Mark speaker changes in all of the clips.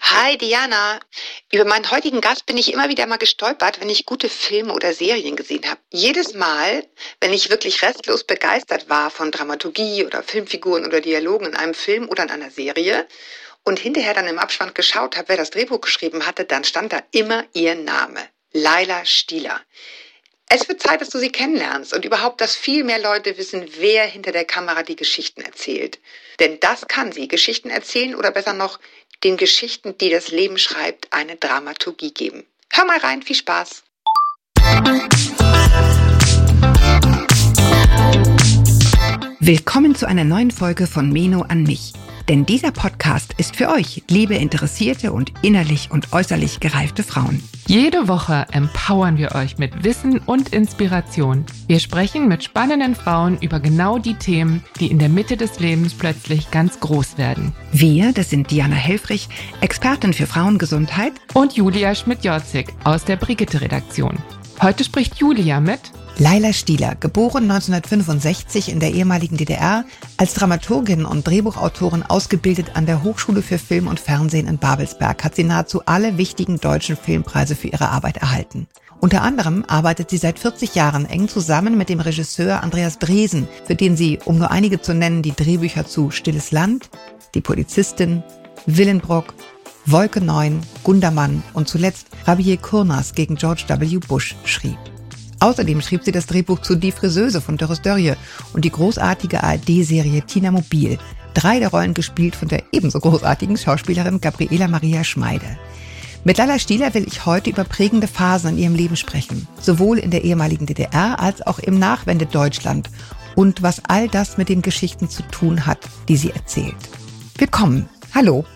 Speaker 1: Hi Diana. Über meinen heutigen Gast bin ich immer wieder mal gestolpert, wenn ich gute Filme oder Serien gesehen habe. Jedes Mal, wenn ich wirklich restlos begeistert war von Dramaturgie oder Filmfiguren oder Dialogen in einem Film oder in einer Serie und hinterher dann im Abspann geschaut habe, wer das Drehbuch geschrieben hatte, dann stand da immer ihr Name. Laila Stieler. Es wird Zeit, dass du sie kennenlernst und überhaupt, dass viel mehr Leute wissen, wer hinter der Kamera die Geschichten erzählt. Denn das kann sie, Geschichten erzählen oder besser noch, den Geschichten, die das Leben schreibt, eine Dramaturgie geben. Hör mal rein, viel Spaß.
Speaker 2: Willkommen zu einer neuen Folge von Meno an mich. Denn dieser Podcast ist für euch, liebe interessierte und innerlich und äußerlich gereifte Frauen.
Speaker 3: Jede Woche empowern wir euch mit Wissen und Inspiration. Wir sprechen mit spannenden Frauen über genau die Themen, die in der Mitte des Lebens plötzlich ganz groß werden.
Speaker 2: Wir, das sind Diana Helfrich, Expertin für Frauengesundheit
Speaker 3: und Julia Schmidt-Jorzig aus der Brigitte-Redaktion. Heute spricht Julia mit
Speaker 2: Laila Stieler, geboren 1965 in der ehemaligen DDR, als Dramaturgin und Drehbuchautorin ausgebildet an der Hochschule für Film und Fernsehen in Babelsberg, hat sie nahezu alle wichtigen deutschen Filmpreise für ihre Arbeit erhalten. Unter anderem arbeitet sie seit 40 Jahren eng zusammen mit dem Regisseur Andreas Dresen, für den sie, um nur einige zu nennen, die Drehbücher zu Stilles Land, Die Polizistin, Willenbrock, Wolke 9, Gundermann und zuletzt Rabier Kurnas gegen George W. Bush schrieb. Außerdem schrieb sie das Drehbuch zu Die Friseuse von Doris Dörrie und die großartige ARD-Serie Tina Mobil. Drei der Rollen gespielt von der ebenso großartigen Schauspielerin Gabriela Maria Schmeide. Mit Lala Stieler will ich heute über prägende Phasen in ihrem Leben sprechen, sowohl in der ehemaligen DDR als auch im Nachwende-Deutschland und was all das mit den Geschichten zu tun hat, die sie erzählt. Willkommen. Hallo.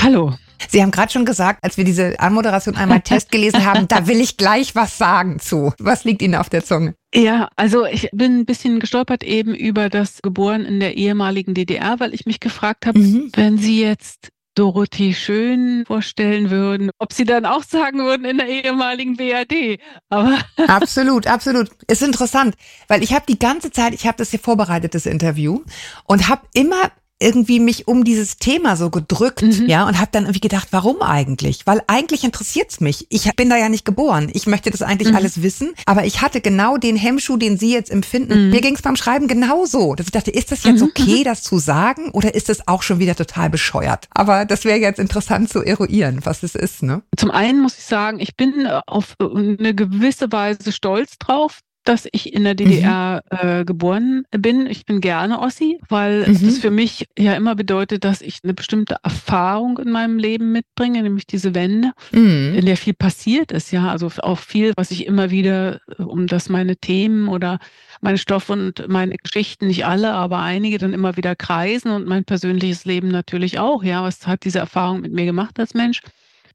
Speaker 3: Hallo.
Speaker 2: Sie haben gerade schon gesagt, als wir diese Anmoderation einmal Test gelesen haben, da will ich gleich was sagen zu. Was liegt Ihnen auf der Zunge?
Speaker 3: Ja, also ich bin ein bisschen gestolpert eben über das Geboren in der ehemaligen DDR, weil ich mich gefragt habe, mhm. wenn Sie jetzt Dorothee Schön vorstellen würden, ob sie dann auch sagen würden in der ehemaligen BRD. Aber
Speaker 2: absolut, absolut. Ist interessant, weil ich habe die ganze Zeit, ich habe das hier vorbereitet, das Interview, und habe immer irgendwie mich um dieses Thema so gedrückt, mhm. ja, und habe dann irgendwie gedacht, warum eigentlich? Weil eigentlich interessiert's mich. Ich bin da ja nicht geboren. Ich möchte das eigentlich mhm. alles wissen, aber ich hatte genau den Hemmschuh, den Sie jetzt empfinden. Mhm. Mir ging's beim Schreiben genauso. Dass ich dachte, ist das jetzt mhm. okay, das zu sagen, oder ist das auch schon wieder total bescheuert? Aber das wäre jetzt interessant zu eruieren, was es ist, ne?
Speaker 3: Zum einen muss ich sagen, ich bin auf eine gewisse Weise stolz drauf, dass ich in der DDR mhm. äh, geboren bin. Ich bin gerne Ossi, weil mhm. das für mich ja immer bedeutet, dass ich eine bestimmte Erfahrung in meinem Leben mitbringe, nämlich diese Wende, mhm. in der viel passiert ist. Ja, also auch viel, was ich immer wieder, äh, um das meine Themen oder meine Stoffe und meine Geschichten, nicht alle, aber einige dann immer wieder kreisen und mein persönliches Leben natürlich auch. Ja, was hat diese Erfahrung mit mir gemacht als Mensch?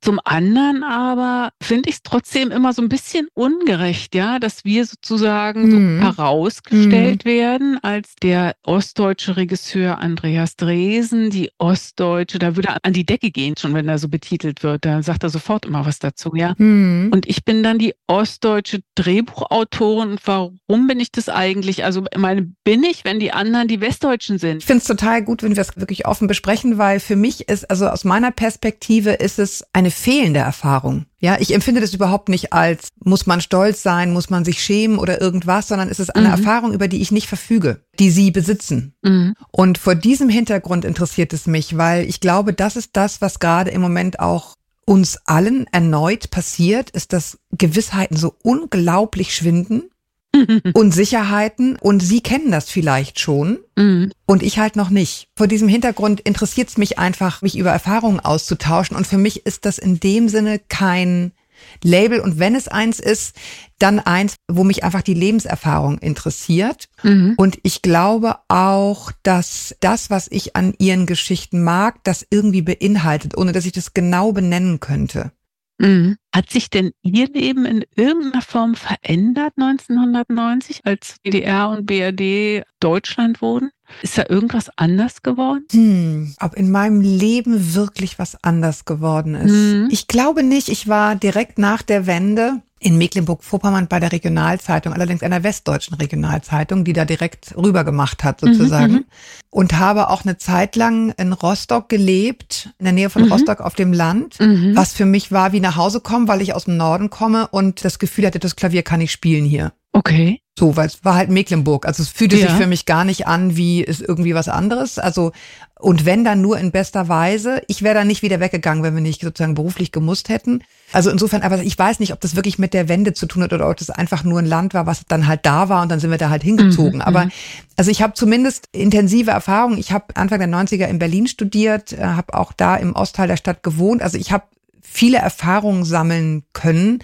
Speaker 3: Zum anderen aber finde ich es trotzdem immer so ein bisschen ungerecht, ja, dass wir sozusagen mhm. so herausgestellt mhm. werden als der ostdeutsche Regisseur Andreas Dresen, die ostdeutsche, da würde er an die Decke gehen, schon wenn er so betitelt wird, da sagt er sofort immer was dazu, ja. Mhm. Und ich bin dann die ostdeutsche Drehbuchautorin und warum bin ich das eigentlich? Also, meine, bin ich, wenn die anderen die Westdeutschen sind?
Speaker 2: Ich finde es total gut, wenn wir es wirklich offen besprechen, weil für mich ist, also aus meiner Perspektive ist es eine fehlende Erfahrung. Ja, ich empfinde das überhaupt nicht als, muss man stolz sein, muss man sich schämen oder irgendwas, sondern es ist eine mhm. Erfahrung, über die ich nicht verfüge, die Sie besitzen. Mhm. Und vor diesem Hintergrund interessiert es mich, weil ich glaube, das ist das, was gerade im Moment auch uns allen erneut passiert, ist, dass Gewissheiten so unglaublich schwinden Unsicherheiten und Sie kennen das vielleicht schon mhm. und ich halt noch nicht. Vor diesem Hintergrund interessiert es mich einfach, mich über Erfahrungen auszutauschen und für mich ist das in dem Sinne kein Label und wenn es eins ist, dann eins, wo mich einfach die Lebenserfahrung interessiert. Mhm. Und ich glaube auch, dass das, was ich an ihren Geschichten mag, das irgendwie beinhaltet, ohne dass ich das genau benennen könnte.
Speaker 3: Mhm. Hat sich denn Ihr Leben in irgendeiner Form verändert 1990, als DDR und BRD Deutschland wurden? Ist da irgendwas anders geworden?
Speaker 2: Hm, ob in meinem Leben wirklich was anders geworden ist. Mhm. Ich glaube nicht. Ich war direkt nach der Wende in Mecklenburg-Vorpommern bei der Regionalzeitung, allerdings einer westdeutschen Regionalzeitung, die da direkt rüber gemacht hat sozusagen. Mhm, und habe auch eine Zeit lang in Rostock gelebt, in der Nähe von mhm. Rostock auf dem Land, mhm. was für mich war wie nach Hause kommen, weil ich aus dem Norden komme und das Gefühl hatte, das Klavier kann ich spielen hier.
Speaker 3: Okay.
Speaker 2: So, weil es war halt Mecklenburg. Also es fühlte ja. sich für mich gar nicht an, wie ist irgendwie was anderes. Also, und wenn dann nur in bester Weise. Ich wäre dann nicht wieder weggegangen, wenn wir nicht sozusagen beruflich gemusst hätten. Also insofern, aber ich weiß nicht, ob das wirklich mit der Wende zu tun hat oder ob das einfach nur ein Land war, was dann halt da war und dann sind wir da halt hingezogen. Mhm, aber mhm. also ich habe zumindest intensive Erfahrungen. Ich habe Anfang der 90er in Berlin studiert, äh, habe auch da im Ostteil der Stadt gewohnt. Also ich habe viele Erfahrungen sammeln können.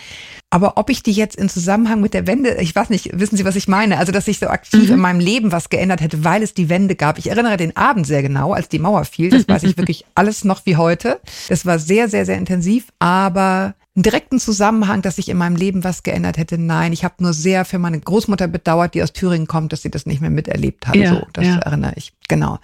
Speaker 2: Aber ob ich die jetzt in Zusammenhang mit der Wende, ich weiß nicht, wissen Sie, was ich meine? Also, dass sich so aktiv mhm. in meinem Leben was geändert hätte, weil es die Wende gab. Ich erinnere den Abend sehr genau, als die Mauer fiel. Das weiß ich wirklich alles noch wie heute. Es war sehr, sehr, sehr intensiv, aber einen direkten Zusammenhang, dass sich in meinem Leben was geändert hätte. Nein, ich habe nur sehr für meine Großmutter bedauert, die aus Thüringen kommt, dass sie das nicht mehr miterlebt hat. Ja, so, das ja. erinnere ich. Genau.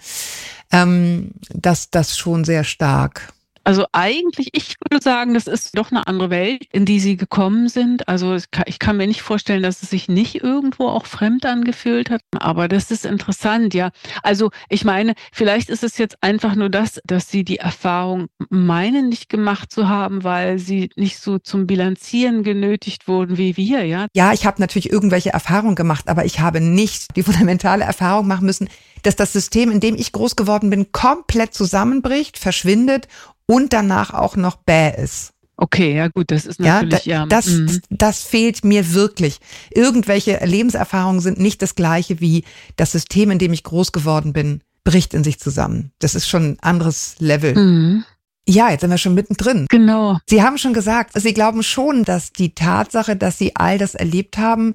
Speaker 2: Ähm, das, das schon sehr stark.
Speaker 3: Also eigentlich, ich würde sagen, das ist doch eine andere Welt, in die sie gekommen sind. Also ich kann mir nicht vorstellen, dass es sich nicht irgendwo auch fremd angefühlt hat. Aber das ist interessant, ja. Also ich meine, vielleicht ist es jetzt einfach nur das, dass sie die Erfahrung meinen, nicht gemacht zu haben, weil sie nicht so zum Bilanzieren genötigt wurden wie wir, ja.
Speaker 2: Ja, ich habe natürlich irgendwelche Erfahrungen gemacht, aber ich habe nicht die fundamentale Erfahrung machen müssen, dass das System, in dem ich groß geworden bin, komplett zusammenbricht, verschwindet und danach auch noch bäh ist.
Speaker 3: Okay, ja gut, das ist natürlich ja.
Speaker 2: Da, das, mhm. das fehlt mir wirklich. Irgendwelche Lebenserfahrungen sind nicht das gleiche wie das System, in dem ich groß geworden bin, bricht in sich zusammen. Das ist schon ein anderes Level. Mhm. Ja, jetzt sind wir schon mittendrin.
Speaker 3: Genau.
Speaker 2: Sie haben schon gesagt, Sie glauben schon, dass die Tatsache, dass Sie all das erlebt haben,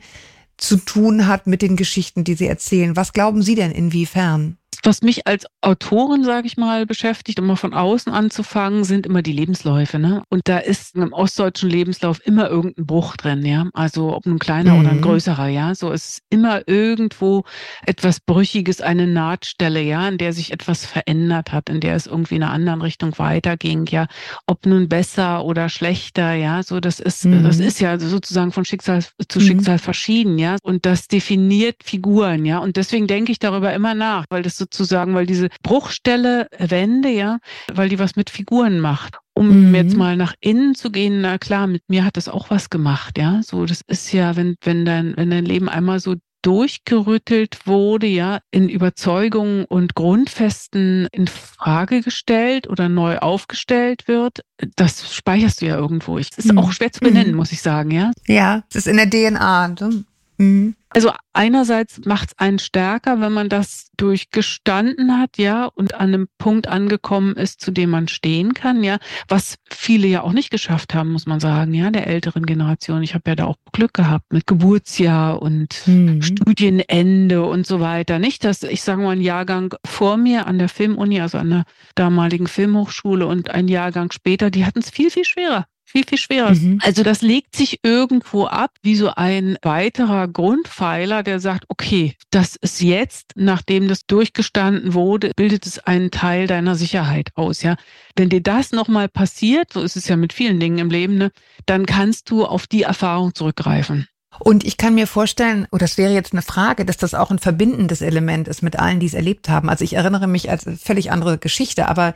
Speaker 2: zu tun hat mit den Geschichten, die Sie erzählen. Was glauben Sie denn inwiefern?
Speaker 3: Was mich als Autorin, sage ich mal, beschäftigt, um mal von außen anzufangen, sind immer die Lebensläufe. Ne? Und da ist im ostdeutschen Lebenslauf immer irgendein Bruch drin, ja. Also ob ein kleiner mhm. oder ein mhm. größerer, ja. So ist immer irgendwo etwas Brüchiges, eine Nahtstelle, ja, in der sich etwas verändert hat, in der es irgendwie in einer anderen Richtung weiterging, ja. Ob nun besser oder schlechter, ja. So, das ist, mhm. das ist ja sozusagen von Schicksal zu mhm. Schicksal verschieden, ja. Und das definiert Figuren, ja. Und deswegen denke ich darüber immer nach, weil das so sozusagen, weil diese Bruchstelle Wende, ja, weil die was mit Figuren macht. Um mhm. jetzt mal nach innen zu gehen, na klar, mit mir hat das auch was gemacht, ja. So, das ist ja, wenn, wenn dein, wenn dein Leben einmal so durchgerüttelt wurde, ja, in Überzeugungen und Grundfesten in Frage gestellt oder neu aufgestellt wird, das speicherst du ja irgendwo. Es ist mhm. auch schwer zu benennen, mhm. muss ich sagen, ja.
Speaker 2: Ja, es ist in der DNA. Ne?
Speaker 3: Mhm. Also einerseits macht es einen stärker, wenn man das durchgestanden hat, ja, und an einem Punkt angekommen ist, zu dem man stehen kann, ja, was viele ja auch nicht geschafft haben, muss man sagen, ja, der älteren Generation. Ich habe ja da auch Glück gehabt mit Geburtsjahr und mhm. Studienende und so weiter. Nicht, dass ich sage mal, ein Jahrgang vor mir an der Filmuni, also an der damaligen Filmhochschule und ein Jahrgang später, die hatten es viel, viel schwerer viel, viel schwerer. Mhm. Also das legt sich irgendwo ab wie so ein weiterer Grundpfeiler, der sagt, okay, das ist jetzt, nachdem das durchgestanden wurde, bildet es einen Teil deiner Sicherheit aus, ja. Wenn dir das nochmal passiert, so ist es ja mit vielen Dingen im Leben, ne, dann kannst du auf die Erfahrung zurückgreifen.
Speaker 2: Und ich kann mir vorstellen, oder das wäre jetzt eine Frage, dass das auch ein verbindendes Element ist mit allen, die es erlebt haben. Also ich erinnere mich als völlig andere Geschichte, aber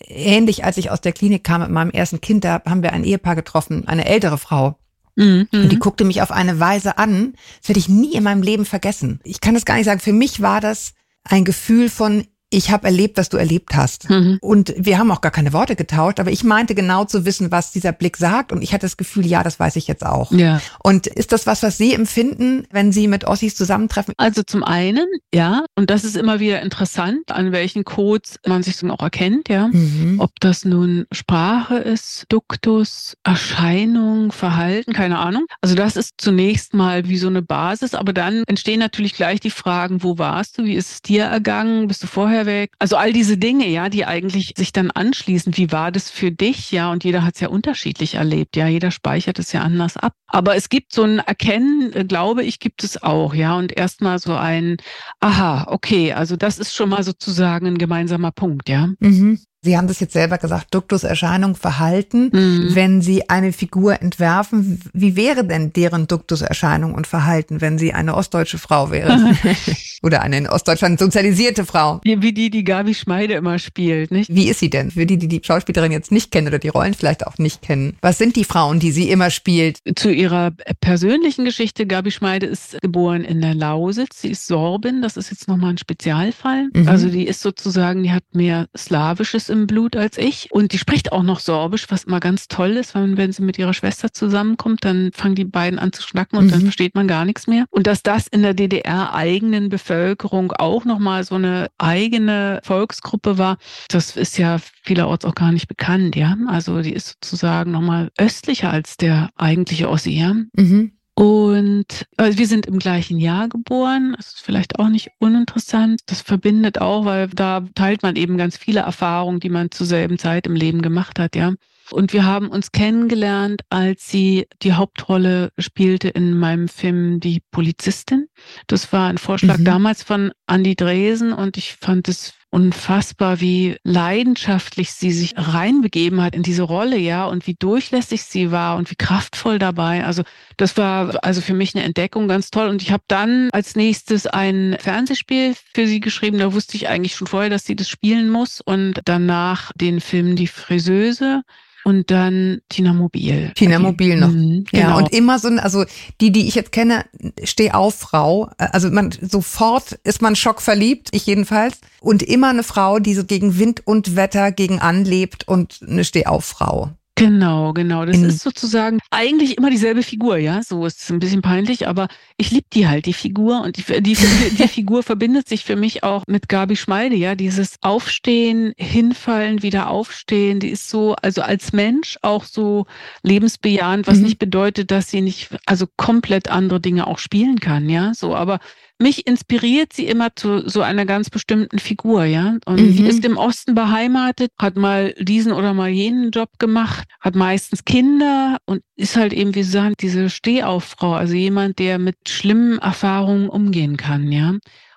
Speaker 2: ähnlich, als ich aus der Klinik kam mit meinem ersten Kind, da haben wir ein Ehepaar getroffen, eine ältere Frau. Mhm. Und die guckte mich auf eine Weise an, das werde ich nie in meinem Leben vergessen. Ich kann das gar nicht sagen. Für mich war das ein Gefühl von, ich habe erlebt, was du erlebt hast. Mhm. Und wir haben auch gar keine Worte getauscht, aber ich meinte genau zu wissen, was dieser Blick sagt. Und ich hatte das Gefühl, ja, das weiß ich jetzt auch. Ja. Und ist das was, was Sie empfinden, wenn Sie mit Ossis zusammentreffen?
Speaker 3: Also zum einen, ja, und das ist immer wieder interessant, an welchen Codes man sich dann auch erkennt, ja. Mhm. Ob das nun Sprache ist, Duktus, Erscheinung, Verhalten, keine Ahnung. Also das ist zunächst mal wie so eine Basis, aber dann entstehen natürlich gleich die Fragen, wo warst du, wie ist es dir ergangen, bist du vorher vorher weg. Also all diese Dinge, ja, die eigentlich sich dann anschließen. Wie war das für dich? Ja, und jeder hat es ja unterschiedlich erlebt. Ja, jeder speichert es ja anders ab. Aber es gibt so ein Erkennen, äh, glaube ich, gibt es auch. Ja, und erstmal so ein, aha, okay, also das ist schon mal sozusagen ein gemeinsamer Punkt. Ja. Mhm.
Speaker 2: Sie haben das jetzt selber gesagt, Duktuserscheinung, Verhalten. Mhm. Wenn Sie eine Figur entwerfen, wie wäre denn deren Duktuserscheinung und Verhalten, wenn sie eine ostdeutsche Frau wäre? Oder eine in Ostdeutschland sozialisierte Frau?
Speaker 3: Wie die, die Gabi Schmeide immer spielt, nicht?
Speaker 2: Wie ist sie denn? Für die, die die Schauspielerin jetzt nicht kennen oder die Rollen vielleicht auch nicht kennen. Was sind die Frauen, die sie immer spielt?
Speaker 3: Zu ihrer persönlichen Geschichte. Gabi Schmeide ist geboren in der Lausitz. Sie ist Sorbin. Das ist jetzt nochmal ein Spezialfall. Mhm. Also die ist sozusagen, die hat mehr Slawisches im Blut als ich. Und die spricht auch noch Sorbisch, was immer ganz toll ist, weil wenn sie mit ihrer Schwester zusammenkommt, dann fangen die beiden an zu schnacken und mhm. dann versteht man gar nichts mehr. Und dass das in der DDR eigenen Bevölkerung auch nochmal so eine eigene Volksgruppe war, das ist ja vielerorts auch gar nicht bekannt, ja. Also die ist sozusagen nochmal östlicher als der eigentliche Ossi, ja. Mhm. Und also wir sind im gleichen Jahr geboren. Das ist vielleicht auch nicht uninteressant. Das verbindet auch, weil da teilt man eben ganz viele Erfahrungen, die man zur selben Zeit im Leben gemacht hat, ja. Und wir haben uns kennengelernt, als sie die Hauptrolle spielte in meinem Film Die Polizistin. Das war ein Vorschlag mhm. damals von Andy Dresen und ich fand es unfassbar, wie leidenschaftlich sie sich reinbegeben hat in diese Rolle, ja, und wie durchlässig sie war und wie kraftvoll dabei. Also das war also für mich eine Entdeckung ganz toll. Und ich habe dann als nächstes ein Fernsehspiel für sie geschrieben. Da wusste ich eigentlich schon vorher, dass sie das spielen muss. Und danach den Film Die Friseuse und dann Tina Mobil.
Speaker 2: Tina Mobil noch. Mhm, ja, genau. und immer so, also die, die ich jetzt kenne, steh auf Frau. Also man sofort ist man schockverliebt, ich jedenfalls. Und immer eine Frau, die so gegen Wind und Wetter gegen anlebt und eine Steh auf Frau.
Speaker 3: Genau, genau. Das ist sozusagen eigentlich immer dieselbe Figur, ja. So ist es ein bisschen peinlich, aber ich liebe die halt, die Figur. Und die, die, die Figur verbindet sich für mich auch mit Gabi Schmeide, ja. Dieses Aufstehen, hinfallen, wieder aufstehen. Die ist so, also als Mensch auch so lebensbejahend, was mhm. nicht bedeutet, dass sie nicht, also komplett andere Dinge auch spielen kann, ja. So, aber mich inspiriert sie immer zu so einer ganz bestimmten Figur, ja. Und mhm. ist im Osten beheimatet, hat mal diesen oder mal jenen Job gemacht, hat meistens Kinder und ist halt eben, wie Sie sagen, diese Stehauffrau, also jemand, der mit schlimmen Erfahrungen umgehen kann, ja.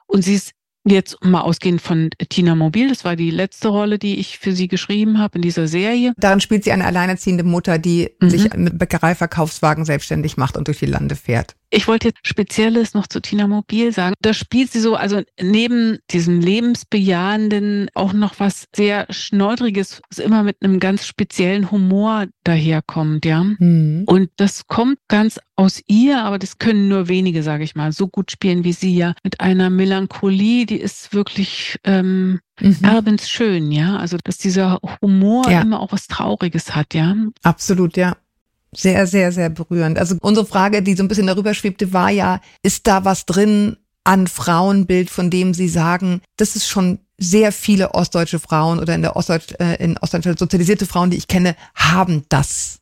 Speaker 3: Und sie ist Jetzt mal ausgehend von Tina Mobil, das war die letzte Rolle, die ich für sie geschrieben habe in dieser Serie.
Speaker 2: Darin spielt sie eine alleinerziehende Mutter, die mhm. sich mit Bäckereiverkaufswagen selbstständig macht und durch die Lande fährt.
Speaker 3: Ich wollte jetzt Spezielles noch zu Tina Mobil sagen. Da spielt sie so, also neben diesem lebensbejahenden auch noch was sehr Schneudriges, was immer mit einem ganz speziellen Humor daherkommt, ja. Mhm. Und das kommt ganz aus ihr, aber das können nur wenige, sage ich mal, so gut spielen wie sie ja. Mit einer Melancholie, die ist wirklich ähm, mhm. erbensschön, ja. Also dass dieser Humor ja. immer auch was Trauriges hat, ja.
Speaker 2: Absolut, ja. Sehr, sehr, sehr berührend. Also unsere Frage, die so ein bisschen darüber schwebte, war ja, ist da was drin an Frauenbild, von dem Sie sagen, das ist schon sehr viele ostdeutsche Frauen oder in der Ostdeutsch, äh, in Ostdeutschland sozialisierte Frauen, die ich kenne, haben das.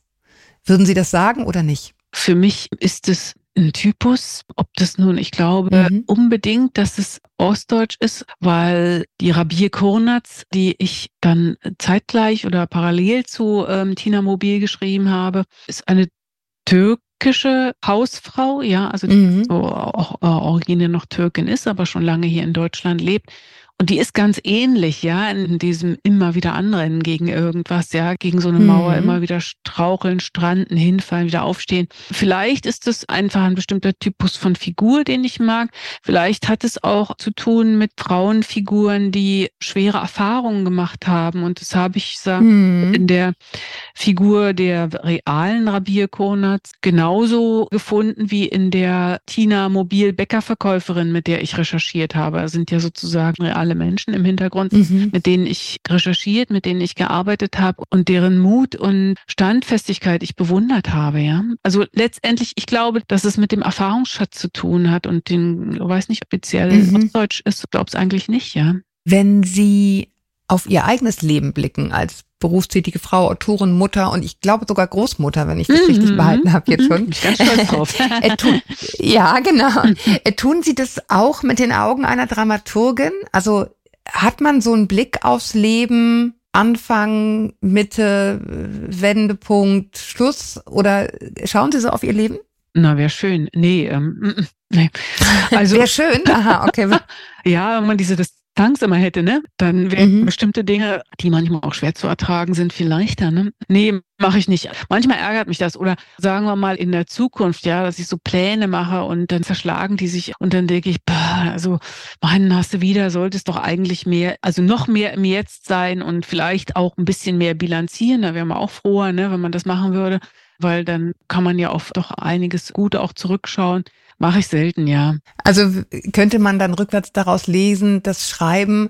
Speaker 2: Würden Sie das sagen oder nicht?
Speaker 3: Für mich ist es ein Typus. Ob das nun, ich glaube mhm. unbedingt, dass es Ostdeutsch ist, weil die Rabir Kurnatz, die ich dann zeitgleich oder parallel zu ähm, Tina Mobil geschrieben habe, ist eine türkische Hausfrau, ja, also mhm. so auch äh, Origine noch Türkin ist, aber schon lange hier in Deutschland lebt und die ist ganz ähnlich, ja, in diesem immer wieder anrennen gegen irgendwas, ja, gegen so eine Mauer, mhm. immer wieder straucheln, stranden, hinfallen, wieder aufstehen. Vielleicht ist es einfach ein bestimmter Typus von Figur, den ich mag. Vielleicht hat es auch zu tun mit Frauenfiguren, die schwere Erfahrungen gemacht haben. Und das habe ich sag, mhm. in der Figur der realen Rabir Konatz genauso gefunden wie in der Tina Mobil Bäckerverkäuferin, mit der ich recherchiert habe. Das sind ja sozusagen reale normale Menschen im Hintergrund, mhm. mit denen ich recherchiert, mit denen ich gearbeitet habe und deren Mut und Standfestigkeit ich bewundert habe, ja. Also letztendlich, ich glaube, dass es mit dem Erfahrungsschatz zu tun hat und den, ich weiß nicht, speziell mhm. Deutsch ist, glaube es eigentlich nicht, ja.
Speaker 2: Wenn Sie auf Ihr eigenes Leben blicken als berufstätige Frau, Autorin, Mutter und ich glaube sogar Großmutter, wenn ich das mhm. richtig behalten habe jetzt schon. Ich ganz stolz drauf. tun, ja, genau. Tun Sie das auch mit den Augen einer Dramaturgin? Also hat man so einen Blick aufs Leben, Anfang, Mitte, Wendepunkt, Schluss oder schauen Sie so auf Ihr Leben?
Speaker 3: Na, wäre schön. Nee, ähm, mm, mm, nee.
Speaker 2: Also wäre schön. Aha, okay.
Speaker 3: ja, wenn man diese Angst immer hätte, ne? Dann wären mhm. bestimmte Dinge, die manchmal auch schwer zu ertragen sind, viel leichter, ne? Nee, mache ich nicht. Manchmal ärgert mich das. Oder sagen wir mal in der Zukunft, ja, dass ich so Pläne mache und dann zerschlagen die sich und dann denke ich, bah, also meinen hast du wieder, sollte es doch eigentlich mehr, also noch mehr im Jetzt sein und vielleicht auch ein bisschen mehr bilanzieren. Da wäre man auch froher, ne, wenn man das machen würde, weil dann kann man ja auf doch einiges Gute auch zurückschauen. Mache ich selten, ja.
Speaker 2: Also könnte man dann rückwärts daraus lesen, dass Schreiben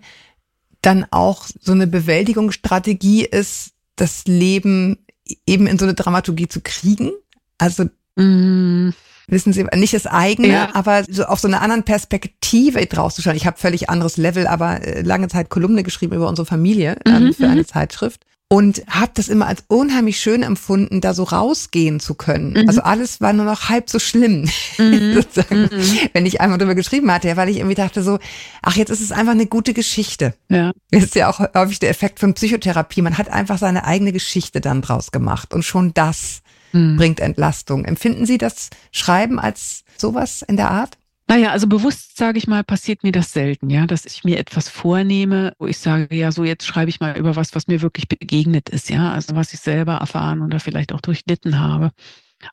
Speaker 2: dann auch so eine Bewältigungsstrategie ist, das Leben eben in so eine Dramaturgie zu kriegen? Also mm. wissen Sie, nicht das eigene, ja. aber so auf so einer anderen Perspektive draus zu schauen. Ich habe völlig anderes Level, aber äh, lange Zeit Kolumne geschrieben über unsere Familie ähm, mhm. für eine mhm. Zeitschrift und habe das immer als unheimlich schön empfunden, da so rausgehen zu können. Mhm. Also alles war nur noch halb so schlimm, mhm. sozusagen, mhm. wenn ich einmal drüber geschrieben hatte, weil ich irgendwie dachte so, ach, jetzt ist es einfach eine gute Geschichte. Ja. Das ist ja auch häufig der Effekt von Psychotherapie. Man hat einfach seine eigene Geschichte dann draus gemacht und schon das mhm. bringt Entlastung. Empfinden Sie das Schreiben als sowas in der Art?
Speaker 3: Naja, also bewusst, sage ich mal, passiert mir das selten, ja, dass ich mir etwas vornehme, wo ich sage, ja, so jetzt schreibe ich mal über was, was mir wirklich begegnet ist, ja, also was ich selber erfahren oder vielleicht auch durchlitten habe.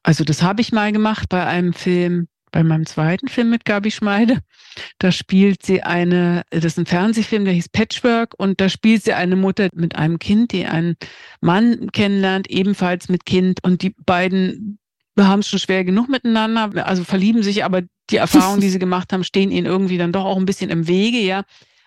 Speaker 3: Also das habe ich mal gemacht bei einem Film, bei meinem zweiten Film mit Gabi Schmeide. Da spielt sie eine, das ist ein Fernsehfilm, der hieß Patchwork und da spielt sie eine Mutter mit einem Kind, die einen Mann kennenlernt, ebenfalls mit Kind und die beiden wir haben es schon schwer genug miteinander, also verlieben sich, aber die Erfahrungen, die sie gemacht haben, stehen ihnen irgendwie dann doch auch ein bisschen im Wege, ja.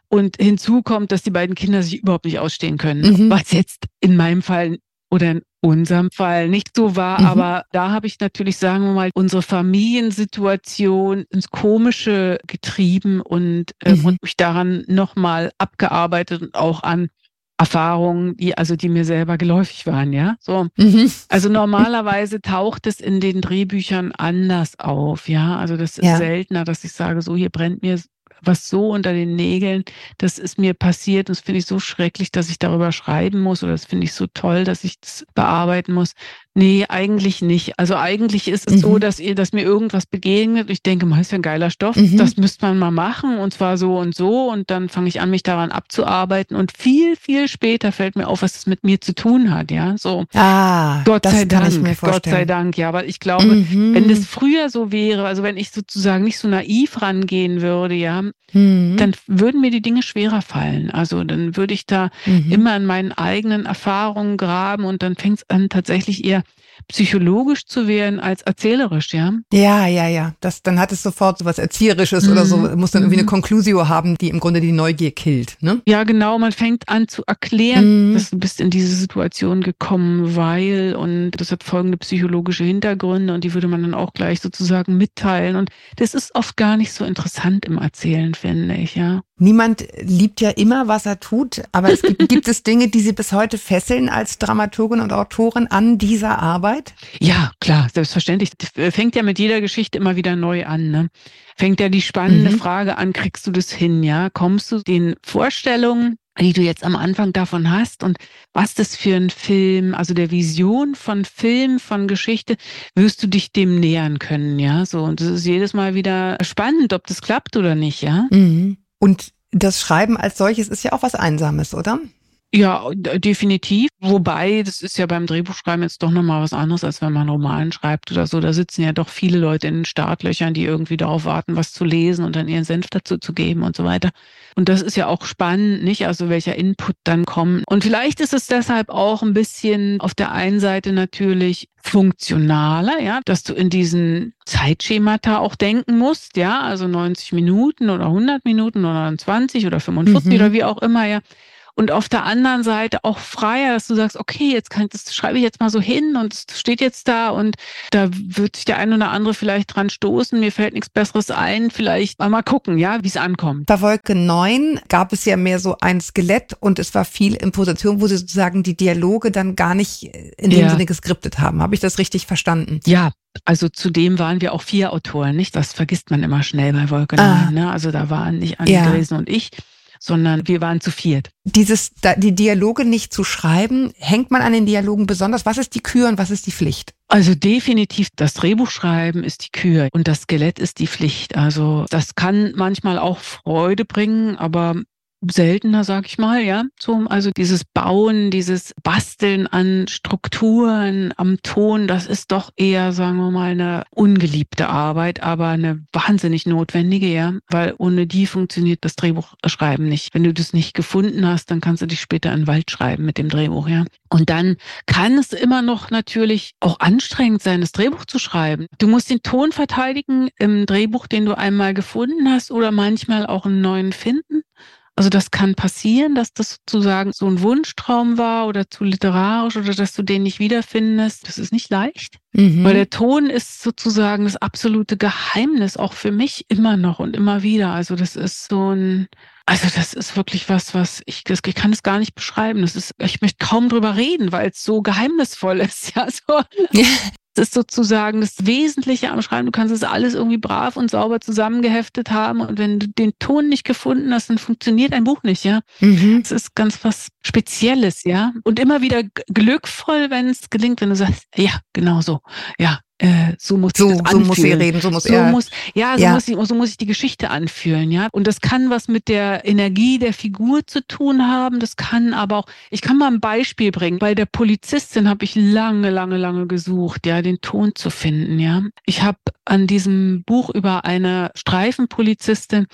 Speaker 3: Und hinzu kommt, dass die beiden Kinder sich überhaupt nicht ausstehen können, mhm. was jetzt in meinem Fall oder in unserem Fall nicht so war. Mhm. Aber da habe ich natürlich, sagen wir mal, unsere Familiensituation ins Komische getrieben und, äh, mhm. und mich daran nochmal abgearbeitet und auch an Erfahrungen, die also die mir selber geläufig waren, ja. So. Mhm. Also normalerweise taucht es in den Drehbüchern anders auf, ja. Also das ist ja. seltener, dass ich sage, so hier brennt mir was so unter den Nägeln, das ist mir passiert. Das finde ich so schrecklich, dass ich darüber schreiben muss oder das finde ich so toll, dass ich das bearbeiten muss. Nee, eigentlich nicht. Also eigentlich ist es mhm. so, dass ihr, dass mir irgendwas begegnet. Ich denke, mal ist ja ein geiler Stoff. Mhm. Das müsste man mal machen und zwar so und so. Und dann fange ich an, mich daran abzuarbeiten. Und viel, viel später fällt mir auf, was es mit mir zu tun hat. Ja, so.
Speaker 2: Ah,
Speaker 3: Gott sei Dank. Gott sei Dank. Ja, weil ich glaube, mhm. wenn das früher so wäre, also wenn ich sozusagen nicht so naiv rangehen würde, ja, mhm. dann würden mir die Dinge schwerer fallen. Also dann würde ich da mhm. immer in meinen eigenen Erfahrungen graben und dann fängt es an, tatsächlich eher psychologisch zu werden als erzählerisch, ja?
Speaker 2: Ja, ja, ja. Das, dann hat es sofort so was Erzieherisches mhm. oder so, mhm. muss dann irgendwie eine mhm. Conclusio haben, die im Grunde die Neugier killt, ne?
Speaker 3: Ja, genau. Man fängt an zu erklären, mhm. dass du bist in diese Situation gekommen, weil und das hat folgende psychologische Hintergründe und die würde man dann auch gleich sozusagen mitteilen. Und das ist oft gar nicht so interessant im Erzählen, finde ich, ja.
Speaker 2: Niemand liebt ja immer, was er tut, aber es gibt, gibt es Dinge, die Sie bis heute fesseln als Dramaturgin und Autorin an dieser Arbeit?
Speaker 3: Ja, klar, selbstverständlich. Fängt ja mit jeder Geschichte immer wieder neu an. Ne? Fängt ja die spannende mhm. Frage an, kriegst du das hin? Ja, kommst du den Vorstellungen die du jetzt am Anfang davon hast und was das für ein Film, also der Vision von Film, von Geschichte, wirst du dich dem nähern können, ja, so. Und es ist jedes Mal wieder spannend, ob das klappt oder nicht, ja.
Speaker 2: Mhm. Und das Schreiben als solches ist ja auch was Einsames, oder?
Speaker 3: Ja, definitiv. Wobei, das ist ja beim Drehbuchschreiben jetzt doch nochmal was anderes, als wenn man einen Roman schreibt oder so. Da sitzen ja doch viele Leute in den Startlöchern, die irgendwie darauf warten, was zu lesen und dann ihren Senf dazu zu geben und so weiter. Und das ist ja auch spannend, nicht? Also welcher Input dann kommt. Und vielleicht ist es deshalb auch ein bisschen auf der einen Seite natürlich funktionaler, ja, dass du in diesen Zeitschemata auch denken musst, ja, also 90 Minuten oder 100 Minuten oder 20 oder 45 mhm. oder wie auch immer, ja und auf der anderen Seite auch freier, dass du sagst, okay, jetzt kann, das schreibe ich jetzt mal so hin und es steht jetzt da und da wird sich der ein oder andere vielleicht dran stoßen, mir fällt nichts Besseres ein, vielleicht mal, mal gucken, ja, wie es ankommt.
Speaker 2: Bei Wolke 9 gab es ja mehr so ein Skelett und es war viel Imposition, wo sie sozusagen die Dialoge dann gar nicht in dem ja. Sinne geskriptet haben. Habe ich das richtig verstanden?
Speaker 3: Ja, also zudem waren wir auch vier Autoren, nicht? Das vergisst man immer schnell bei Wolke 9. Ah. Ne? Also da waren nicht Anne ja. Gresen und ich sondern wir waren zu viert.
Speaker 2: Dieses, die Dialoge nicht zu schreiben, hängt man an den Dialogen besonders? Was ist die Kür und was ist die Pflicht?
Speaker 3: Also definitiv das Drehbuchschreiben ist die Kür und das Skelett ist die Pflicht. Also das kann manchmal auch Freude bringen, aber seltener, sag ich mal, ja. So, also dieses Bauen, dieses Basteln an Strukturen, am Ton, das ist doch eher, sagen wir mal, eine ungeliebte Arbeit, aber eine wahnsinnig notwendige, ja, weil ohne die funktioniert das Drehbuchschreiben nicht. Wenn du das nicht gefunden hast, dann kannst du dich später in den Wald schreiben mit dem Drehbuch, ja. Und dann kann es immer noch natürlich auch anstrengend sein, das Drehbuch zu schreiben. Du musst den Ton verteidigen im Drehbuch, den du einmal gefunden hast oder manchmal auch einen neuen finden. Also das kann passieren, dass das sozusagen so ein Wunschtraum war oder zu literarisch oder dass du den nicht wiederfindest. Das ist nicht leicht, mhm. weil der Ton ist sozusagen das absolute Geheimnis, auch für mich immer noch und immer wieder. Also das ist so ein, also das ist wirklich was, was ich, das, ich kann es gar nicht beschreiben. Das ist, ich möchte kaum drüber reden, weil es so geheimnisvoll ist. Ja, so. Das ist sozusagen das Wesentliche am Schreiben. Du kannst es alles irgendwie brav und sauber zusammengeheftet haben. Und wenn du den Ton nicht gefunden hast, dann funktioniert ein Buch nicht, ja. Mhm. Es ist ganz was Spezielles, ja. Und immer wieder glückvoll, wenn es gelingt, wenn du sagst, ja, genau so. Ja, äh, so muss
Speaker 2: so, so muss sie reden, so muss so er.
Speaker 3: Muss, ja, so, ja. Muss ich, so muss ich die Geschichte anfühlen, ja. Und das kann was mit der Energie der Figur zu tun haben. Das kann aber auch, ich kann mal ein Beispiel bringen. Bei der Polizistin habe ich lange, lange, lange gesucht, ja, den Ton zu finden, ja. Ich habe an diesem Buch über eine Streifenpolizistin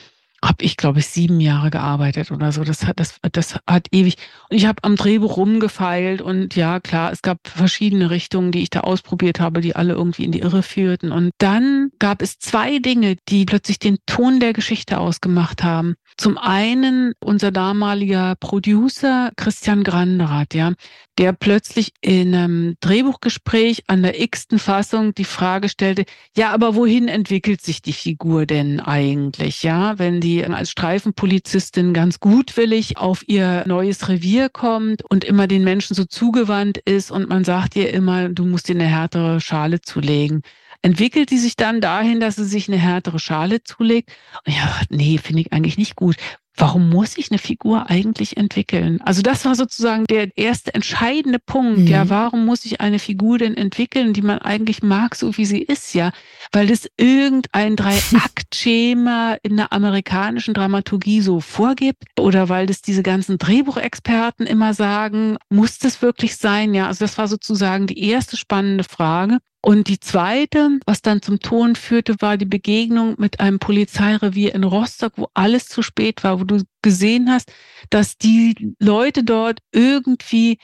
Speaker 3: habe ich, glaube ich, sieben Jahre gearbeitet oder so. Das hat, das, das hat ewig. Und ich habe am Drehbuch rumgefeilt und ja, klar, es gab verschiedene Richtungen, die ich da ausprobiert habe, die alle irgendwie in die Irre führten. Und dann gab es zwei Dinge, die plötzlich den Ton der Geschichte ausgemacht haben. Zum einen unser damaliger Producer Christian Granderath, ja, der plötzlich in einem Drehbuchgespräch an der x-ten Fassung die Frage stellte, ja, aber wohin entwickelt sich die Figur denn eigentlich, ja, wenn die als Streifenpolizistin ganz gutwillig auf ihr neues Revier kommt und immer den Menschen so zugewandt ist und man sagt ihr immer, du musst dir eine härtere Schale zulegen entwickelt die sich dann dahin, dass sie sich eine härtere Schale zulegt. Und ja, nee, finde ich eigentlich nicht gut. Warum muss ich eine Figur eigentlich entwickeln? Also das war sozusagen der erste entscheidende Punkt. Mhm. Ja, warum muss ich eine Figur denn entwickeln, die man eigentlich mag, so wie sie ist? Ja, weil das irgendein Drei-Akt-Schema in der amerikanischen Dramaturgie so vorgibt oder weil das diese ganzen Drehbuchexperten immer sagen, muss das wirklich sein? Ja, also das war sozusagen die erste spannende Frage. Und die zweite, was dann zum Ton führte, war die Begegnung mit einem Polizeirevier in Rostock, wo alles zu spät war, wo du gesehen hast, dass die Leute dort irgendwie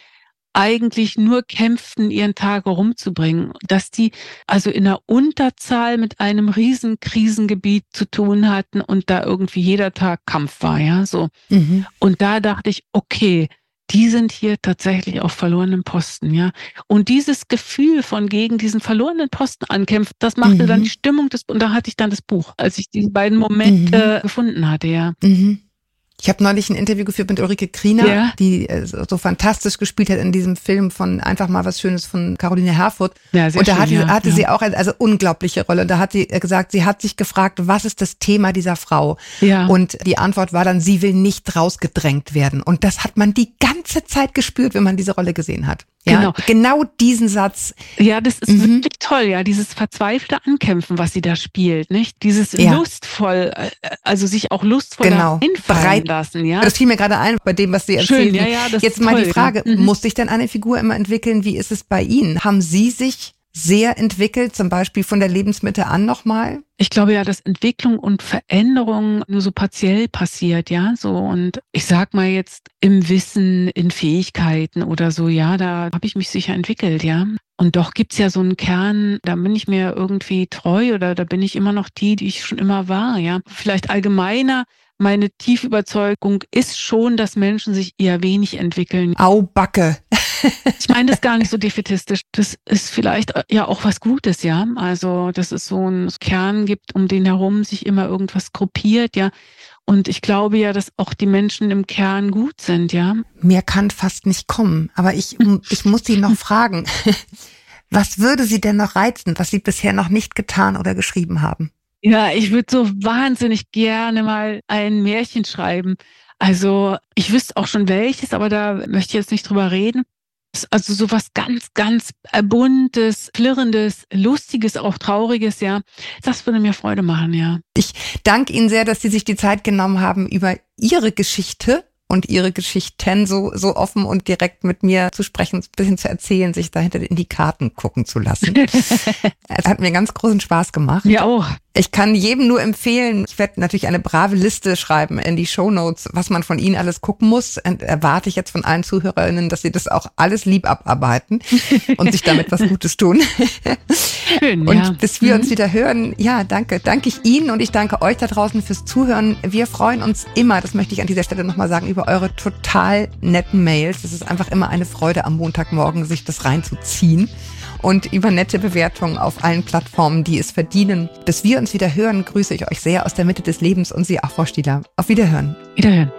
Speaker 3: eigentlich nur kämpften, ihren Tag rumzubringen, dass die also in der Unterzahl mit einem riesen Krisengebiet zu tun hatten und da irgendwie jeder Tag Kampf war, ja, so. Mhm. Und da dachte ich, okay, die sind hier tatsächlich auf verlorenen Posten, ja. Und dieses Gefühl von gegen diesen verlorenen Posten ankämpfen, das machte mhm. dann die Stimmung des, und da hatte ich dann das Buch, als ich diese beiden Momente mhm. gefunden hatte, ja. Mhm.
Speaker 2: Ich habe neulich ein Interview geführt mit Ulrike Kriener, ja. die äh, so fantastisch gespielt hat in diesem Film von Einfach mal was Schönes von Caroline Herfurth. Ja, sehr und da schön, hatte, ja, hatte ja. sie auch eine also unglaubliche Rolle. Und da hat sie gesagt, sie hat sich gefragt, was ist das Thema dieser Frau? Ja. Und die Antwort war dann, sie will nicht rausgedrängt werden. Und das hat man die ganze Zeit gespürt, wenn man diese Rolle gesehen hat. Ja, genau. genau diesen Satz.
Speaker 3: Ja, das ist mhm. wirklich toll, ja, dieses verzweifelte Ankämpfen, was sie da spielt, nicht? Dieses ja. lustvoll, äh, also sich auch lustvoll
Speaker 2: genau. Bereit lassen, ja. Das fiel mir gerade ein bei dem, was Sie erzählen. Schön, ja, ja, das Jetzt mal toll, die Frage, ja. mhm. muss sich denn eine Figur immer entwickeln? Wie ist es bei Ihnen? Haben Sie sich sehr entwickelt, zum Beispiel von der Lebensmitte an nochmal?
Speaker 3: Ich glaube ja, dass Entwicklung und Veränderung nur so partiell passiert, ja, so und ich sag mal jetzt im Wissen, in Fähigkeiten oder so, ja, da habe ich mich sicher entwickelt, ja. Und doch gibt's ja so einen Kern, da bin ich mir irgendwie treu oder da bin ich immer noch die, die ich schon immer war, ja. Vielleicht allgemeiner meine tiefe Überzeugung ist schon, dass Menschen sich eher wenig entwickeln.
Speaker 2: Au, Backe.
Speaker 3: Ich meine das gar nicht so defetistisch. Das ist vielleicht äh, ja auch was Gutes, ja. Also, dass es so einen Kern gibt, um den herum sich immer irgendwas gruppiert, ja. Und ich glaube ja, dass auch die Menschen im Kern gut sind, ja.
Speaker 2: Mir kann fast nicht kommen, aber ich, ich muss Sie noch fragen. Was würde Sie denn noch reizen, was Sie bisher noch nicht getan oder geschrieben haben?
Speaker 3: Ja, ich würde so wahnsinnig gerne mal ein Märchen schreiben. Also ich wüsste auch schon welches, aber da möchte ich jetzt nicht drüber reden. Also so was ganz, ganz buntes, flirrendes, lustiges, auch trauriges, ja. Das würde mir Freude machen, ja.
Speaker 2: Ich danke Ihnen sehr, dass Sie sich die Zeit genommen haben, über Ihre Geschichte und ihre Geschichten so, so offen und direkt mit mir zu sprechen, ein bisschen zu erzählen, sich dahinter in die Karten gucken zu lassen. es hat mir ganz großen Spaß gemacht.
Speaker 3: Ja auch.
Speaker 2: Ich kann jedem nur empfehlen, ich werde natürlich eine brave Liste schreiben in die Show Notes, was man von Ihnen alles gucken muss. Und erwarte ich jetzt von allen Zuhörerinnen, dass sie das auch alles lieb abarbeiten und sich damit was Gutes tun. Schön, und ja. bis wir mhm. uns wieder hören, ja, danke. Danke ich Ihnen und ich danke euch da draußen fürs Zuhören. Wir freuen uns immer, das möchte ich an dieser Stelle nochmal sagen, über eure total netten Mails. Es ist einfach immer eine Freude am Montagmorgen, sich das reinzuziehen und über nette Bewertungen auf allen Plattformen, die es verdienen. Bis wir uns wieder hören, grüße ich euch sehr aus der Mitte des Lebens und Sie auch, Frau Stieler. Auf Wiederhören.
Speaker 3: Wiederhören.